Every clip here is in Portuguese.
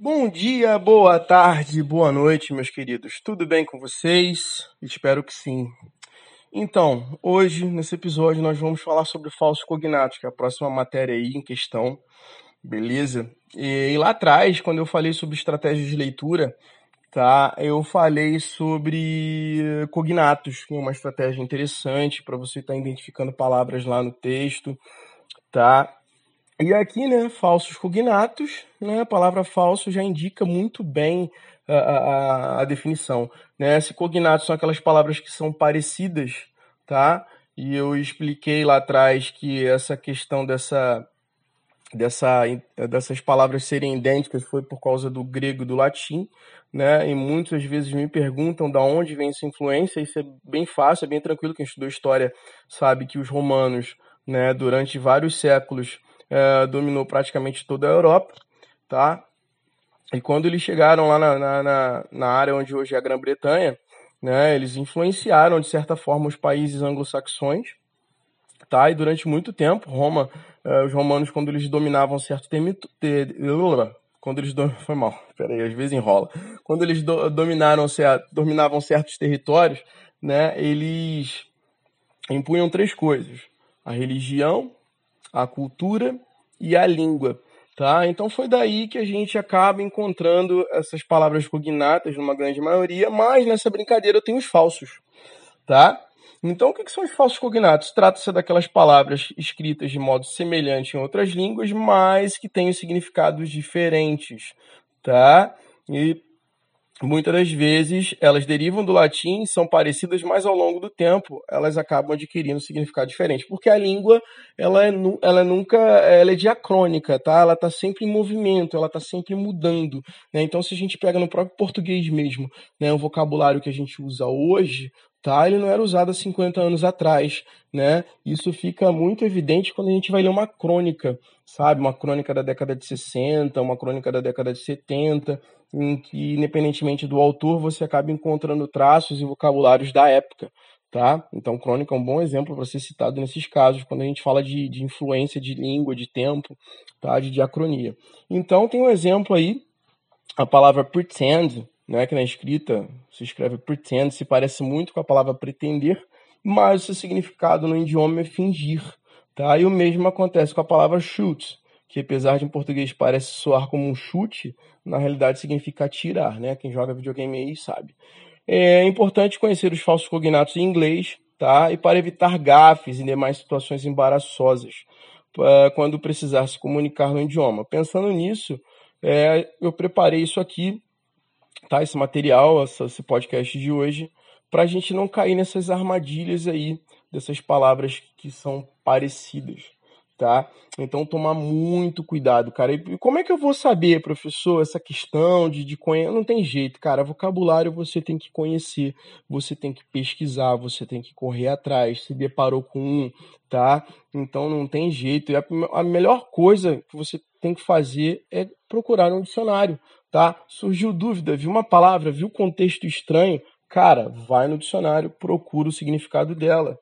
Bom dia, boa tarde, boa noite, meus queridos. Tudo bem com vocês? Espero que sim. Então, hoje, nesse episódio, nós vamos falar sobre falsos cognatos, que é a próxima matéria aí em questão, beleza? E, e lá atrás, quando eu falei sobre estratégias de leitura, tá? Eu falei sobre cognatos, que é uma estratégia interessante para você estar tá identificando palavras lá no texto, tá? E aqui, né, falsos cognatos, né, a palavra falso já indica muito bem a, a, a definição, né? Se cognatos são aquelas palavras que são parecidas, tá? E eu expliquei lá atrás que essa questão dessa dessa, dessas palavras serem idênticas foi por causa do grego e do latim, né? E muitas vezes me perguntam da onde vem essa influência. Isso é bem fácil, é bem tranquilo. Quem estudou história sabe que os romanos, né, durante vários séculos, é, dominou praticamente toda a Europa, tá? E quando eles chegaram lá na, na, na área onde hoje é a Grã-Bretanha, né, eles influenciaram de certa forma os países anglo-saxões, tá? E durante muito tempo, Roma, uh, os romanos quando eles dominavam certo temito, te, quando eles foi mal, peraí, às vezes enrola. Quando eles do, dominaram dominavam certos territórios, né, eles impunham três coisas: a religião, a cultura e a língua. Tá? Então foi daí que a gente acaba encontrando essas palavras cognatas numa grande maioria, mas nessa brincadeira eu tenho os falsos. Tá? Então, o que são os falsos cognatos? Trata-se daquelas palavras escritas de modo semelhante em outras línguas, mas que têm significados diferentes, tá? E muitas das vezes elas derivam do latim, são parecidas, mas ao longo do tempo elas acabam adquirindo significado diferente, porque a língua ela, é, ela nunca ela é diacrônica, tá? Ela está sempre em movimento, ela está sempre mudando, né? Então se a gente pega no próprio português mesmo, né, o vocabulário que a gente usa hoje, tá? Ele não era usado há 50 anos atrás, né? Isso fica muito evidente quando a gente vai ler uma crônica, sabe? Uma crônica da década de 60, uma crônica da década de 70, em que, independentemente do autor, você acaba encontrando traços e vocabulários da época, tá? Então, crônica é um bom exemplo para ser citado nesses casos, quando a gente fala de, de influência de língua, de tempo, tá? De diacronia. Então, tem um exemplo aí, a palavra pretend, né, que na escrita se escreve pretend, se parece muito com a palavra pretender, mas o seu significado no idioma é fingir. Tá? E o mesmo acontece com a palavra shoot, que apesar de em português parece soar como um chute, na realidade significa atirar. Né? Quem joga videogame aí sabe. É importante conhecer os falsos cognatos em inglês, tá? E para evitar gafes e demais situações embaraçosas quando precisar se comunicar no idioma. Pensando nisso, é, eu preparei isso aqui tá, esse material, esse podcast de hoje, para a gente não cair nessas armadilhas aí, dessas palavras que são parecidas, tá? Então tomar muito cuidado, cara. E como é que eu vou saber, professor, essa questão de, de conhecer? Não tem jeito, cara. Vocabulário você tem que conhecer, você tem que pesquisar, você tem que correr atrás. Se deparou com um, tá? Então não tem jeito. E a, a melhor coisa que você tem que fazer é procurar um dicionário tá? Surgiu dúvida, viu uma palavra, viu contexto estranho, cara, vai no dicionário, procura o significado dela.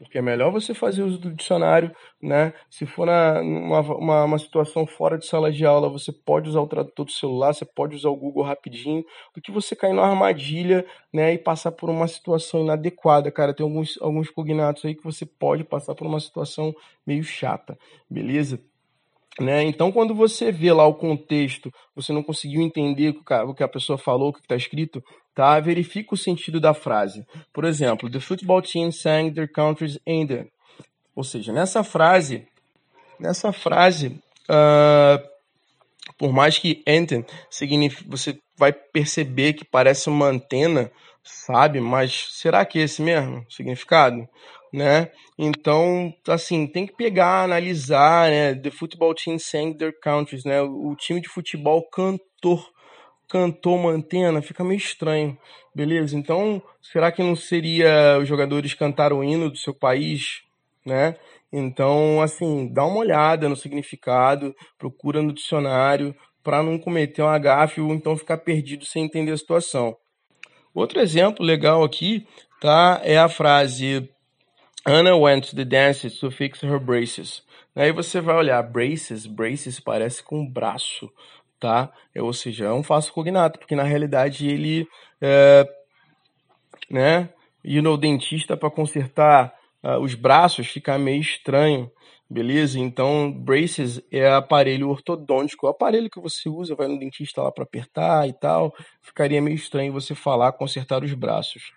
Porque é melhor você fazer uso do dicionário, né? Se for na, numa uma, uma situação fora de sala de aula, você pode usar o tradutor do celular, você pode usar o Google rapidinho, do que você cair numa armadilha, né? E passar por uma situação inadequada, cara. Tem alguns, alguns cognatos aí que você pode passar por uma situação meio chata, beleza? Né? Então, quando você vê lá o contexto, você não conseguiu entender o que a pessoa falou, o que está escrito, tá? verifica o sentido da frase. Por exemplo, The football team sang their country's anthem. Ou seja, nessa frase, nessa frase, uh, por mais que anthem signifique, você vai perceber que parece uma antena, sabe? Mas será que é esse mesmo significado? né? Então, assim, tem que pegar, analisar, né? The football team sang their countries, né? O, time de futebol cantor, cantou uma antena, fica meio estranho, beleza? Então, será que não seria os jogadores cantar o hino do seu país, né? Então, assim, dá uma olhada no significado, procura no dicionário para não cometer um agafe ou então ficar perdido sem entender a situação. Outro exemplo legal aqui, tá? É a frase Anna went to the dance to fix her braces. Aí você vai olhar, braces, braces parece com braço, tá? É, ou seja, é um falso cognato, porque na realidade ele, é, né, ir no dentista para consertar uh, os braços fica meio estranho, beleza? Então, braces é aparelho ortodôntico, o aparelho que você usa, vai no dentista lá para apertar e tal, ficaria meio estranho você falar consertar os braços,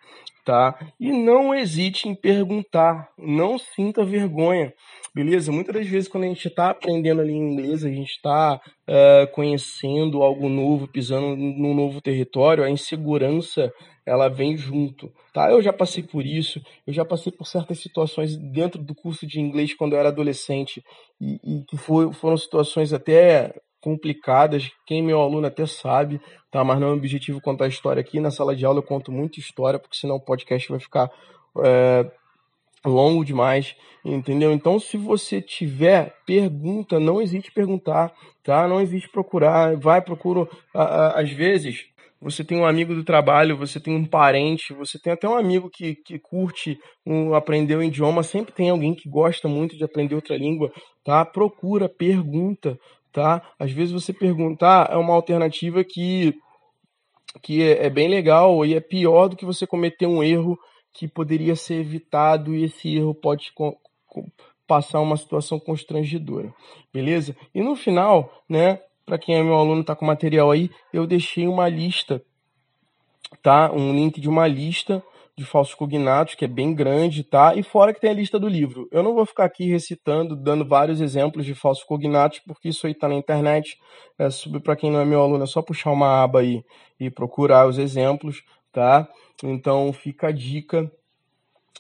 tá? E não hesite em perguntar, não sinta vergonha. Beleza? Muitas das vezes, quando a gente está aprendendo ali inglês, a gente está uh, eh, conhecendo algo novo, pisando num novo território, a insegurança ela vem junto, tá? Eu já passei por isso, eu já passei por certas situações dentro do curso de inglês quando eu era adolescente e, e que foi, foram situações até complicadas, quem é meu aluno até sabe, tá? Mas não é o objetivo contar história aqui. Na sala de aula eu conto muita história, porque senão o podcast vai ficar é, longo demais, entendeu? Então, se você tiver pergunta, não existe perguntar, tá? Não existe procurar, vai, procura. Às vezes, você tem um amigo do trabalho, você tem um parente, você tem até um amigo que, que curte um, aprender o idioma, sempre tem alguém que gosta muito de aprender outra língua, tá? Procura, pergunta, tá? Às vezes você perguntar é uma alternativa que, que é, é bem legal e é pior do que você cometer um erro que poderia ser evitado e esse erro pode passar uma situação constrangedora, beleza? E no final, né, para quem é meu aluno tá com material aí, eu deixei uma lista, tá? Um link de uma lista de falsos cognatos, que é bem grande, tá? E fora que tem a lista do livro. Eu não vou ficar aqui recitando, dando vários exemplos de falsos cognatos, porque isso aí tá na internet. É, para quem não é meu aluno, é só puxar uma aba aí e procurar os exemplos, tá? Então fica a dica,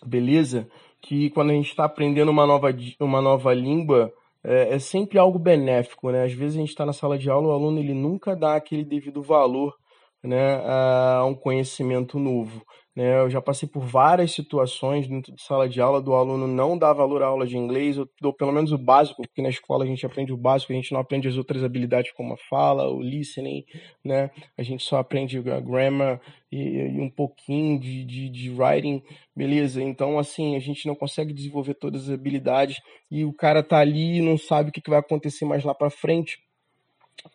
beleza? Que quando a gente está aprendendo uma nova, uma nova língua, é, é, sempre algo benéfico, né? Às vezes a gente está na sala de aula, o aluno ele nunca dá aquele devido valor né, a um conhecimento novo. Né? Eu já passei por várias situações dentro de sala de aula do aluno não dar valor à aula de inglês, ou, ou pelo menos o básico, porque na escola a gente aprende o básico, a gente não aprende as outras habilidades como a fala, o listening, né? A gente só aprende a grammar e, e um pouquinho de, de, de writing, beleza? Então, assim, a gente não consegue desenvolver todas as habilidades e o cara tá ali e não sabe o que vai acontecer mais lá para frente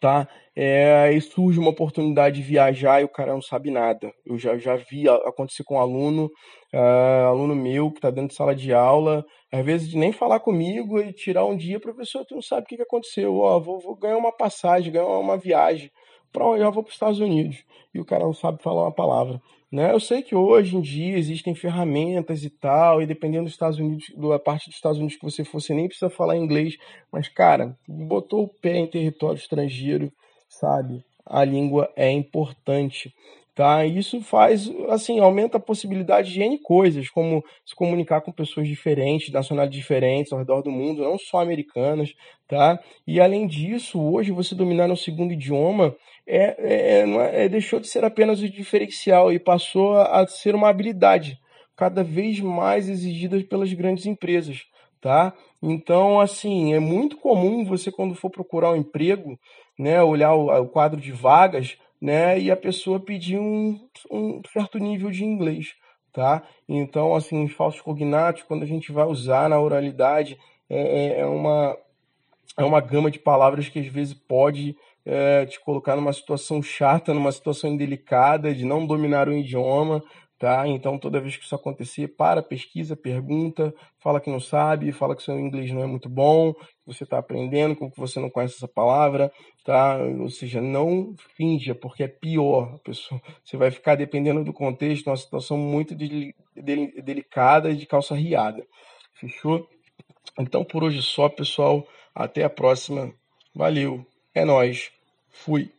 tá? É, aí surge uma oportunidade de viajar e o cara não sabe nada. Eu já, já vi acontecer com um aluno, uh, aluno meu que está dentro de sala de aula, às vezes de nem falar comigo e tirar um dia, professor, tu não sabe o que, que aconteceu, ó, vou, vou ganhar uma passagem, ganhar uma viagem, para eu vou para os Estados Unidos, e o cara não sabe falar uma palavra. Né? Eu sei que hoje em dia existem ferramentas e tal, e dependendo dos Estados Unidos, da parte dos Estados Unidos que você for, você nem precisa falar inglês, mas cara, botou o pé em território estrangeiro, sabe? A língua é importante tá? Isso faz, assim, aumenta a possibilidade de N coisas, como se comunicar com pessoas diferentes, nacionalidades diferentes ao redor do mundo, não só americanas, tá? E além disso, hoje você dominar um segundo idioma é, é, é, é deixou de ser apenas o diferencial e passou a, a ser uma habilidade cada vez mais exigida pelas grandes empresas, tá? Então, assim, é muito comum você quando for procurar um emprego, né, olhar o, o quadro de vagas, né? E a pessoa pedir um, um certo nível de inglês, tá? Então, assim, os falsos cognatos, quando a gente vai usar na oralidade, é, é, é uma, é uma gama de palavras que às vezes pode é, te colocar numa situação chata, numa situação indelicada, de não dominar o idioma, tá? Então, toda vez que isso acontecer, para, pesquisa, pergunta, fala que não sabe, fala que seu inglês não é muito bom, que você está aprendendo, que você não conhece essa palavra, tá? Ou seja, não finja, porque é pior, pessoa. Você vai ficar dependendo do contexto, uma situação muito de, de, delicada e de calça riada. Fechou? Então, por hoje só, pessoal. Até a próxima. Valeu. É nós. Fui.